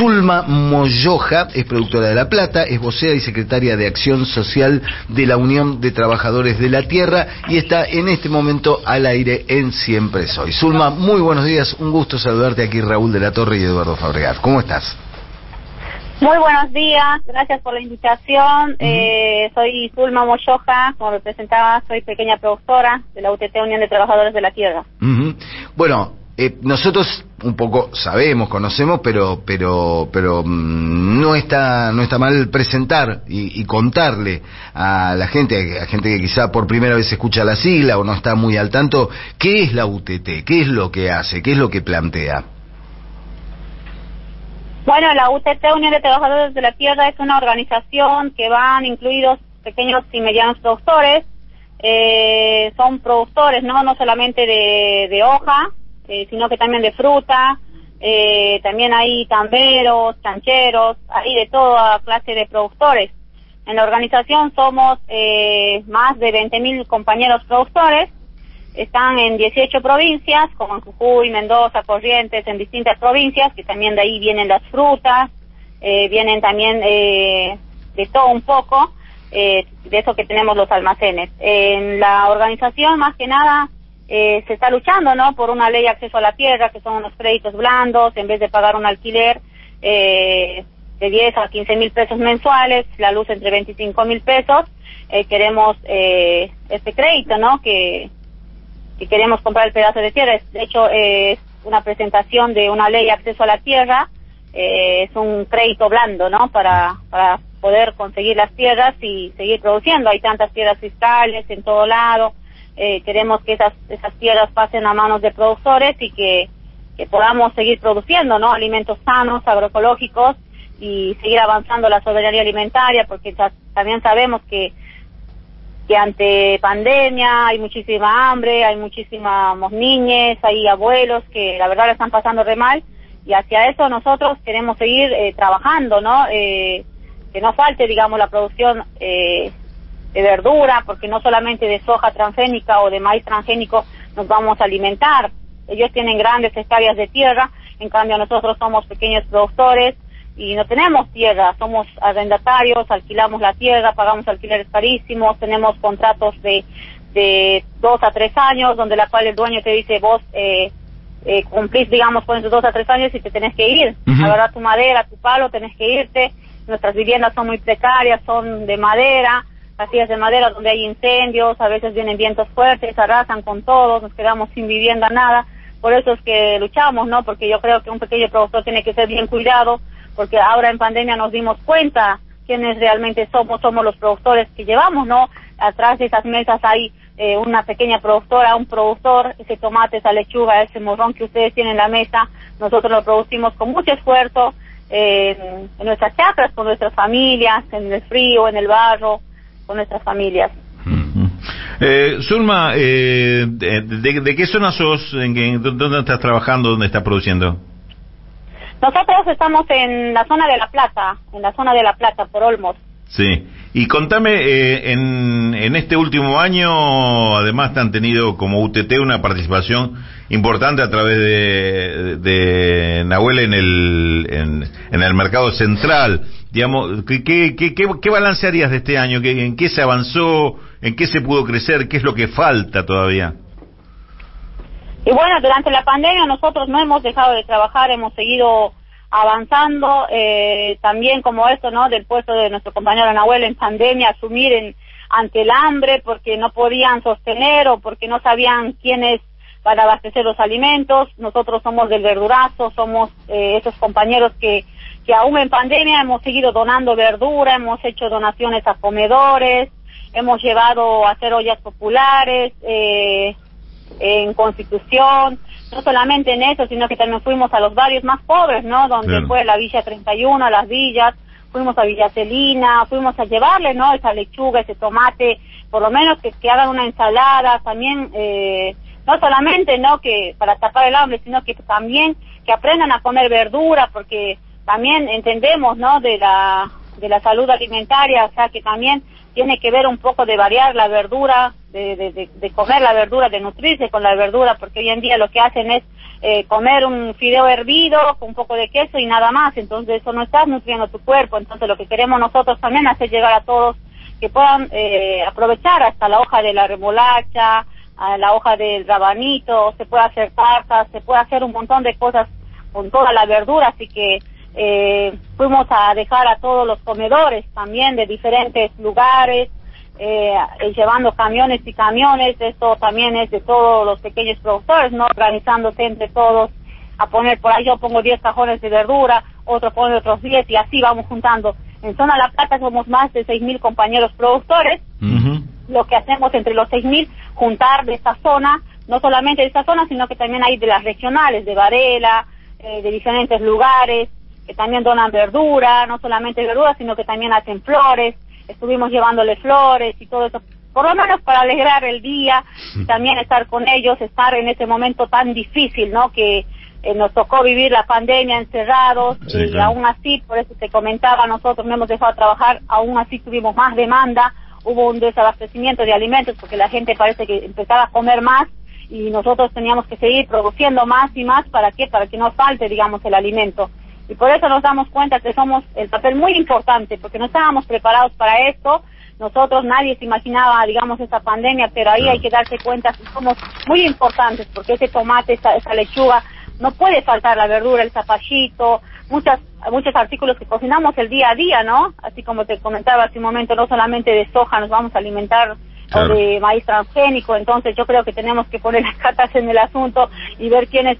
Zulma Moyoja es productora de La Plata, es vocera y secretaria de Acción Social de la Unión de Trabajadores de la Tierra y está en este momento al aire en Siempre Soy. Zulma, muy buenos días, un gusto saludarte aquí Raúl de la Torre y Eduardo Fabregat. ¿Cómo estás? Muy buenos días, gracias por la invitación. eh, soy Zulma Moyoja, como lo presentaba, soy pequeña productora de la UTT Unión de Trabajadores de la Tierra. Bueno, eh, nosotros un poco sabemos, conocemos, pero pero pero mm, no está no está mal presentar y, y contarle a la gente, a gente que quizá por primera vez escucha la sigla o no está muy al tanto, qué es la UTT, qué es lo que hace, qué es lo que plantea. Bueno, la UTT Unión de Trabajadores de la Tierra es una organización que van incluidos pequeños y medianos productores. Eh, son productores, ¿no? No solamente de, de hoja, eh, sino que también de fruta. Eh, también hay tamberos, chancheros, hay de toda clase de productores. En la organización somos eh, más de 20.000 compañeros productores están en 18 provincias, como en Jujuy, Mendoza, Corrientes, en distintas provincias, que también de ahí vienen las frutas, eh, vienen también eh, de todo un poco, eh, de eso que tenemos los almacenes. En la organización, más que nada, eh, se está luchando, ¿no?, por una ley de acceso a la tierra, que son unos créditos blandos, en vez de pagar un alquiler eh, de 10 a 15 mil pesos mensuales, la luz entre 25 mil pesos, eh, queremos eh, este crédito, ¿no?, que que queremos comprar el pedazo de tierra. De hecho, es una presentación de una ley de acceso a la tierra. eh, es un crédito blando, ¿no? Para, para poder conseguir las tierras y seguir produciendo. Hay tantas tierras fiscales en todo lado. Eh, queremos que esas, esas tierras pasen a manos de productores y que, que podamos seguir produciendo, ¿no? Alimentos sanos, agroecológicos y seguir avanzando la soberanía alimentaria porque ta- también sabemos que que ante pandemia hay muchísima hambre, hay muchísimos niños, hay abuelos que la verdad la están pasando re mal y hacia eso nosotros queremos seguir eh, trabajando, ¿no? Eh, que no falte, digamos, la producción eh, de verdura, porque no solamente de soja transgénica o de maíz transgénico nos vamos a alimentar. Ellos tienen grandes hectáreas de tierra, en cambio nosotros somos pequeños productores y no tenemos tierra, somos arrendatarios, alquilamos la tierra, pagamos alquileres carísimos, tenemos contratos de, de dos a tres años, donde la cual el dueño te dice vos eh, eh, cumplís, digamos, con esos dos a tres años y te tenés que ir, Ujú. agarrar tu madera, tu palo, tenés que irte, nuestras viviendas son muy precarias, son de madera, casillas de madera donde hay incendios, a veces vienen vientos fuertes, arrasan con todo, nos quedamos sin vivienda, nada, por eso es que luchamos, ¿no? Porque yo creo que un pequeño productor tiene que ser bien cuidado, porque ahora en pandemia nos dimos cuenta quiénes realmente somos, somos los productores que llevamos, ¿no? Atrás de esas mesas hay eh, una pequeña productora, un productor, ese tomate, esa lechuga, ese morrón que ustedes tienen en la mesa, nosotros lo producimos con mucho esfuerzo eh, en nuestras chacras, con nuestras familias, en el frío, en el barro, con nuestras familias. Eh, Zulma, eh, de, de- de qué zona sos? ¿En qué- ¿Dónde estás trabajando? ¿Dónde estás produciendo? Nosotros estamos en la zona de La Plata, en la zona de La Plata, por Olmos. Sí. Y contame, eh, en, en este último año, además, te han tenido como UTT una participación importante a través de, de Nahuel en el, en, en el mercado central. Digamos, ¿qué, qué, qué, qué, balance harías de este año? ¿Qué, ¿En qué se avanzó? ¿En qué se pudo crecer? ¿Qué es lo que falta todavía? Y bueno, durante la pandemia nosotros no hemos dejado de trabajar, hemos seguido avanzando, eh, también como esto, ¿no? Del puesto de nuestro compañero Nahuel en pandemia, asumir en, ante el hambre porque no podían sostener o porque no sabían quiénes para abastecer los alimentos. Nosotros somos del verdurazo, somos eh, esos compañeros que, que aún en pandemia hemos seguido donando verdura, hemos hecho donaciones a comedores, hemos llevado a hacer ollas populares, eh, en Constitución, no solamente en eso, sino que también fuimos a los barrios más pobres, ¿no? Donde Claro. fue la Villa 31, las villas, fuimos a Villa Celina, fuimos a llevarle, ¿no? Esa lechuga, ese tomate, por lo menos que, que hagan una ensalada, también, eh, no solamente, ¿no? Que para tapar el hambre, sino que también que aprendan a comer verdura, porque también entendemos, ¿no? De la de la salud alimentaria, o sea que también tiene que ver un poco de variar la verdura, de, de, de, comer la verdura, de nutrirse con la verdura, porque hoy en día lo que hacen es eh, comer un fideo hervido con un poco de queso y nada más, entonces eso no está nutriendo tu cuerpo, entonces lo que queremos nosotros también hacer llegar a todos que puedan eh, aprovechar hasta la hoja de la remolacha, la hoja del rabanito, se puede hacer tartas, se puede hacer un montón de cosas con toda la verdura, así que eh, fuimos a dejar a todos los comedores también de diferentes lugares, eh, eh, llevando camiones y camiones, esto también es de todos los pequeños productores, ¿no? Organizándose entre todos a poner, por ahí yo pongo 10 cajones de verdura, otro pone otros 10 y así vamos juntando. En Zona La Plata somos más de 6.000 compañeros productores. Lo que hacemos entre los 6.000, juntar de esta zona, no solamente de esta zona, sino que también hay de las regionales, de Varela, eh, de diferentes lugares, que también donan verdura, no solamente verdura, sino que también hacen flores. Estuvimos llevándole flores y todo eso, por lo menos para alegrar el día, también estar con ellos, estar en ese momento tan difícil, ¿no? Que eh, nos tocó vivir la pandemia encerrados y aún así, por eso te comentaba, nosotros no hemos dejado de trabajar, aún así tuvimos más demanda, hubo un desabastecimiento de alimentos porque la gente parece que empezaba a comer más y nosotros teníamos que seguir produciendo más y más para qué, para que no falte, digamos, el alimento. Y por eso nos damos cuenta que somos el papel muy importante, porque no estábamos preparados para esto. Nosotros, nadie se imaginaba, digamos, esta pandemia, pero ahí hay que darse cuenta que somos muy importantes, porque ese tomate, esa, esa lechuga, no puede faltar la verdura, el zapallito, muchas, muchos artículos que cocinamos el día a día, ¿no? Así como te comentaba hace un momento, no solamente de soja nos vamos a alimentar o de maíz transgénico, entonces yo creo que tenemos que poner las cartas en el asunto y ver quiénes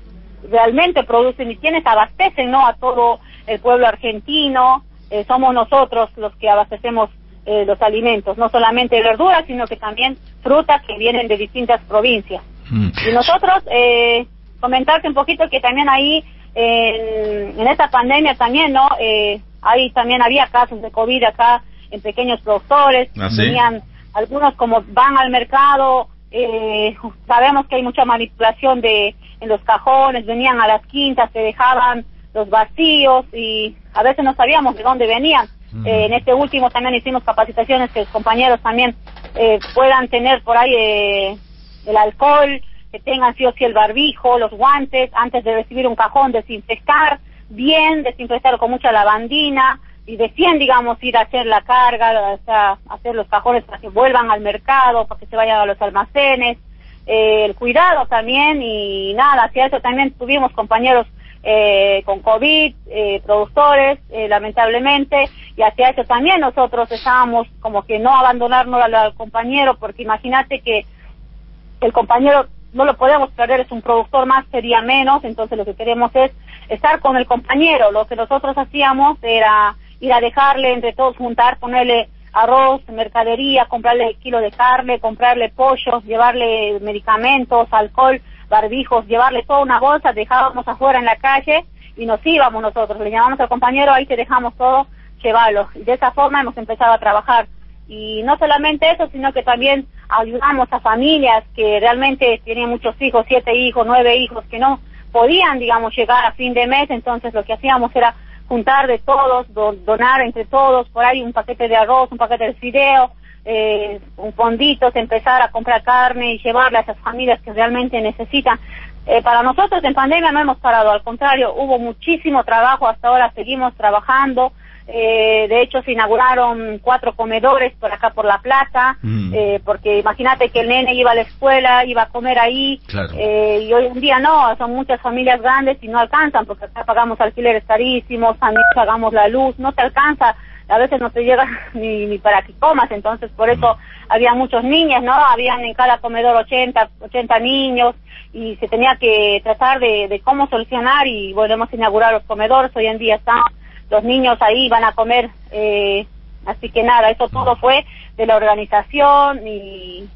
realmente producen y quiénes abastecen no a todo el pueblo argentino. Eh, somos nosotros los que abastecemos eh, los alimentos no solamente verduras sino que también frutas que vienen de distintas provincias. Mm. y nosotros eh, comentarte un poquito que también ahí en, esta pandemia también no eh, ahí también había casos de covid acá en pequeños productores. ¿Ah, tenían algunos como van al mercado, eh, sabemos que hay mucha manipulación de en los cajones, venían a las quintas, se dejaban los vacíos y a veces no sabíamos de dónde venían. Eh, en este último también hicimos capacitaciones que los compañeros también eh, puedan tener por ahí eh, el alcohol, que tengan sí o sí el barbijo, los guantes, antes de recibir un cajón, desinfectar bien, desinfectar con mucha lavandina, y decían, digamos, ir a hacer la carga, o sea, hacer los cajones para que vuelvan al mercado, para que se vayan a los almacenes, eh, el cuidado también y nada, hacia eso también tuvimos compañeros eh, con COVID, eh, productores, lamentablemente, y hacia eso también nosotros estábamos como que no abandonarnos al, compañero, porque imagínate que el compañero no lo podemos perder, es un productor más, sería menos, entonces lo que queremos es estar con el compañero, lo que nosotros hacíamos era ir a dejarle entre todos juntar, ponerle arroz, mercadería, comprarle kilo de carne, comprarle pollos, llevarle medicamentos, alcohol, barbijos, llevarle toda una bolsa, dejábamos afuera en la calle y nos íbamos nosotros, le llamamos al compañero, ahí te dejamos todo, llévalo. Y de esa forma hemos empezado a trabajar. Y no solamente eso, sino que también ayudamos a familias que realmente tienen muchos hijos, siete hijos, nueve hijos, que no podían, digamos, llegar a fin de mes, entonces lo que hacíamos era juntar de todos, donar entre todos, por ahí un paquete de arroz, un paquete de fideo, eh, un fondito, empezar a comprar carne y llevarle a esas familias que realmente necesitan. Eh, para nosotros en pandemia no hemos parado, al contrario, hubo muchísimo trabajo, hasta ahora seguimos trabajando, eh, de hecho, se inauguraron cuatro comedores por acá por La Plata, mm. eh, porque imagínate que el nene iba a la escuela, iba a comer ahí, eh, y hoy en día no, son muchas familias grandes y no alcanzan, porque acá pagamos alquileres carísimos, también pagamos la luz, no te alcanza, a veces no te llega ni, ni para que comas, entonces por eso mm. había muchos niños, ¿no? Habían en cada comedor 80, 80 niños, y se tenía que tratar de, de cómo solucionar, y volvemos a inaugurar los comedores, hoy en día están los niños ahí van a comer, eh, así que nada, eso todo fue de la organización y,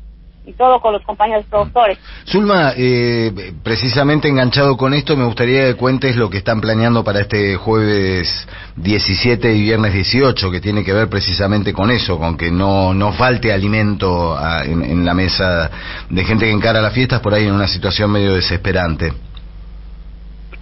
todo con los compañeros productores. Zulma, eh, precisamente enganchado con esto, me gustaría que cuentes lo que están planeando para este jueves 17 y viernes 18, que tiene que ver precisamente con eso, con que no, no falte alimento en, en la mesa de gente que encara las fiestas por ahí en una situación medio desesperante.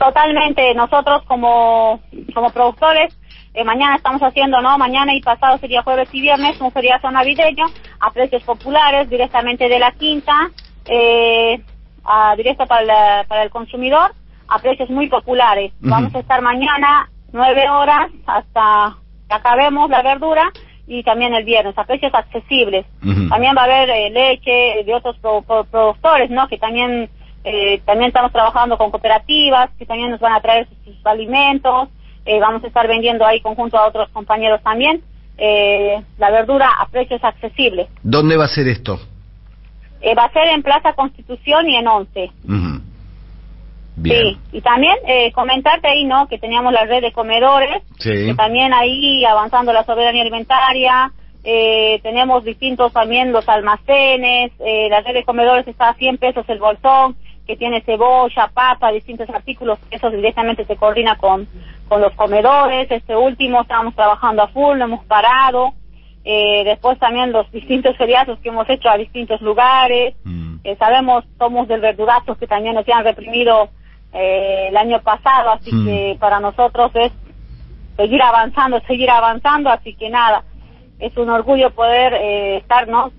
Totalmente, nosotros como, como productores, eh, mañana estamos haciendo, ¿no? Mañana y pasado sería jueves y viernes, un feriado navideño a precios populares directamente de la quinta, eh, a, directo para, para el consumidor, a precios muy populares. Vamos a estar mañana nueve horas hasta que acabemos la verdura y también el viernes a precios accesibles. También va a haber eh, leche de otros productores, ¿no? Que también eh, también estamos trabajando con cooperativas que también nos van a traer sus, alimentos. Eh, vamos a estar vendiendo ahí conjunto a otros compañeros también la verdura a precios accesibles. ¿Dónde va a ser esto? va a ser en Plaza Constitución y en Once. Sí, y también eh, comentarte ahí, ¿no? Que teníamos la red de comedores, que también ahí avanzando la soberanía alimentaria, eh, tenemos distintos también los almacenes, eh, la red de comedores está a 100 pesos el bolsón, que tiene cebolla, papa, distintos artículos, eso directamente se coordina con, con los comedores, este último estamos trabajando a full, no hemos parado, eh, después también los distintos feriados que hemos hecho a distintos lugares, mm. eh, sabemos, somos del verdurazo que también nos han reprimido eh, el año pasado, así hmm. que para nosotros es seguir avanzando, seguir avanzando, así que nada, es un orgullo poder eh, estar, ¿no?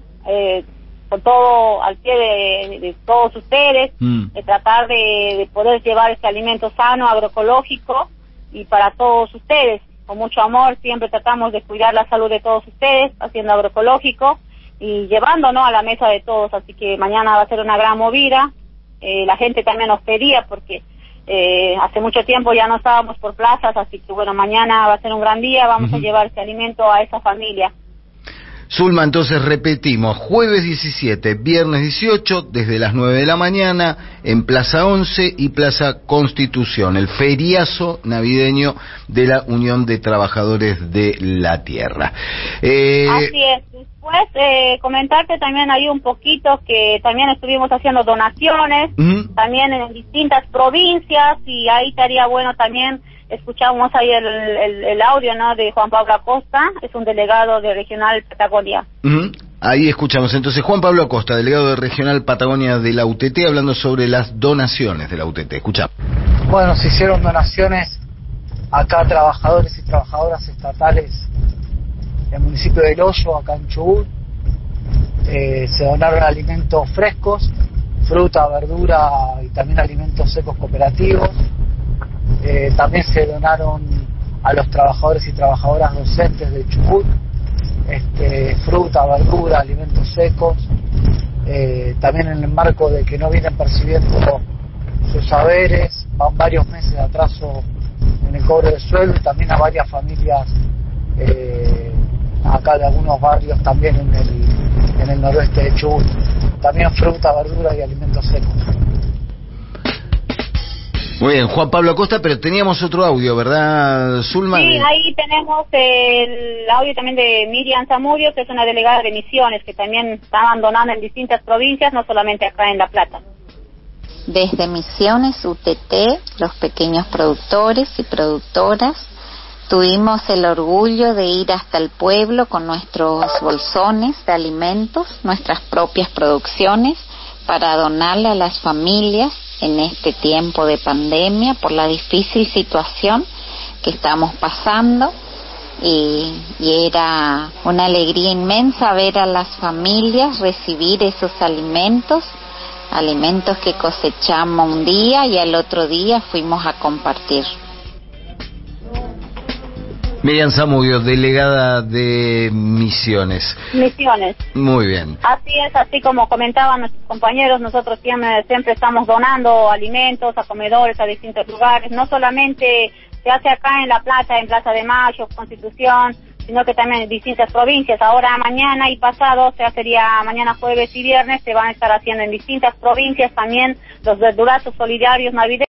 Con todo al pie de, todos ustedes, hmm. de tratar de, poder llevar este alimento sano, agroecológico y para todos ustedes. Con mucho amor siempre tratamos de cuidar la salud de todos ustedes, haciendo agroecológico y llevándonos a la mesa de todos. Así que mañana va a ser una gran movida eh, la gente también nos pedía porque eh, hace mucho tiempo ya no estábamos por plazas, así que bueno, mañana va a ser un gran día, vamos a llevar ese alimento a esa familia. Zulma, entonces repetimos, jueves 17, viernes 18, desde las 9 de la mañana, en Plaza 11 y Plaza Constitución, el feriazo navideño de la Unión de Trabajadores de la Tierra. Eh... Así es. Después, eh, comentarte también ahí un poquito que también estuvimos haciendo donaciones, también en distintas provincias, y ahí estaría bueno también escuchamos ahí el, audio ¿no? de Juan Pablo Acosta, es un delegado de Regional Patagonia. Ahí escuchamos entonces Juan Pablo Acosta, delegado de Regional Patagonia de la UTT, hablando sobre las donaciones de la UTT. Escuchamos. Bueno, se hicieron donaciones acá a trabajadores y trabajadoras estatales del municipio de Hoyo, acá en Chubut. Eh, se donaron alimentos frescos, fruta, verdura y también alimentos secos cooperativos eh, también se donaron a los trabajadores y trabajadoras docentes de Chubut este, fruta, verdura, alimentos secos. Eh, también en el marco de que no vienen percibiendo sus saberes, van varios meses de atraso en el cobro de sueldo, también a varias familias eh, acá de algunos barrios también en el, en el noroeste de Chubut. También fruta, verdura y alimentos secos. Muy bien, Juan Pablo Acosta, pero teníamos otro audio, ¿verdad, Zulma? Sí, ahí tenemos el audio también de Miriam Zamudio, que es una delegada de Misiones, que también está abandonando en distintas provincias, no solamente acá en La Plata. Desde Misiones UTT, los pequeños productores y productoras, tuvimos el orgullo de ir hasta el pueblo con nuestros bolsones de alimentos, nuestras propias producciones, para donarle a las familias en este tiempo de pandemia por la difícil situación que estamos pasando y, era una alegría inmensa ver a las familias recibir esos alimentos, alimentos que cosechamos un día y al otro día fuimos a compartir. Miriam Zamudio, delegada de Misiones. Misiones. Muy bien. Así es, así como comentaban nuestros compañeros, nosotros siempre, siempre estamos donando alimentos a comedores a distintos lugares. No solamente se hace acá en La Plata, en Plaza de Mayo, Constitución, sino que también en distintas provincias. Ahora mañana y pasado, o sea, sería mañana jueves y viernes, se van a estar haciendo en distintas provincias también los verdurazos solidarios navideños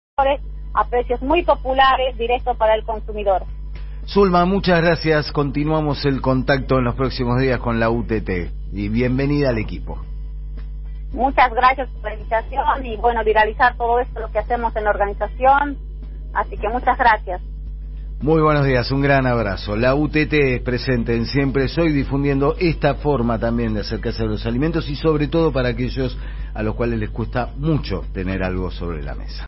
a precios muy populares, directos para el consumidor. Zulma, muchas gracias. Continuamos el contacto en los próximos días con la UTT. Y bienvenida al equipo. Muchas gracias por la invitación y bueno, viralizar todo esto, lo que hacemos en la organización. Así que muchas gracias. Muy buenos días, un gran abrazo. La UTT es presente en Siempre Soy difundiendo esta forma también de acercarse a los alimentos y sobre todo para aquellos a los cuales les cuesta mucho tener algo sobre la mesa.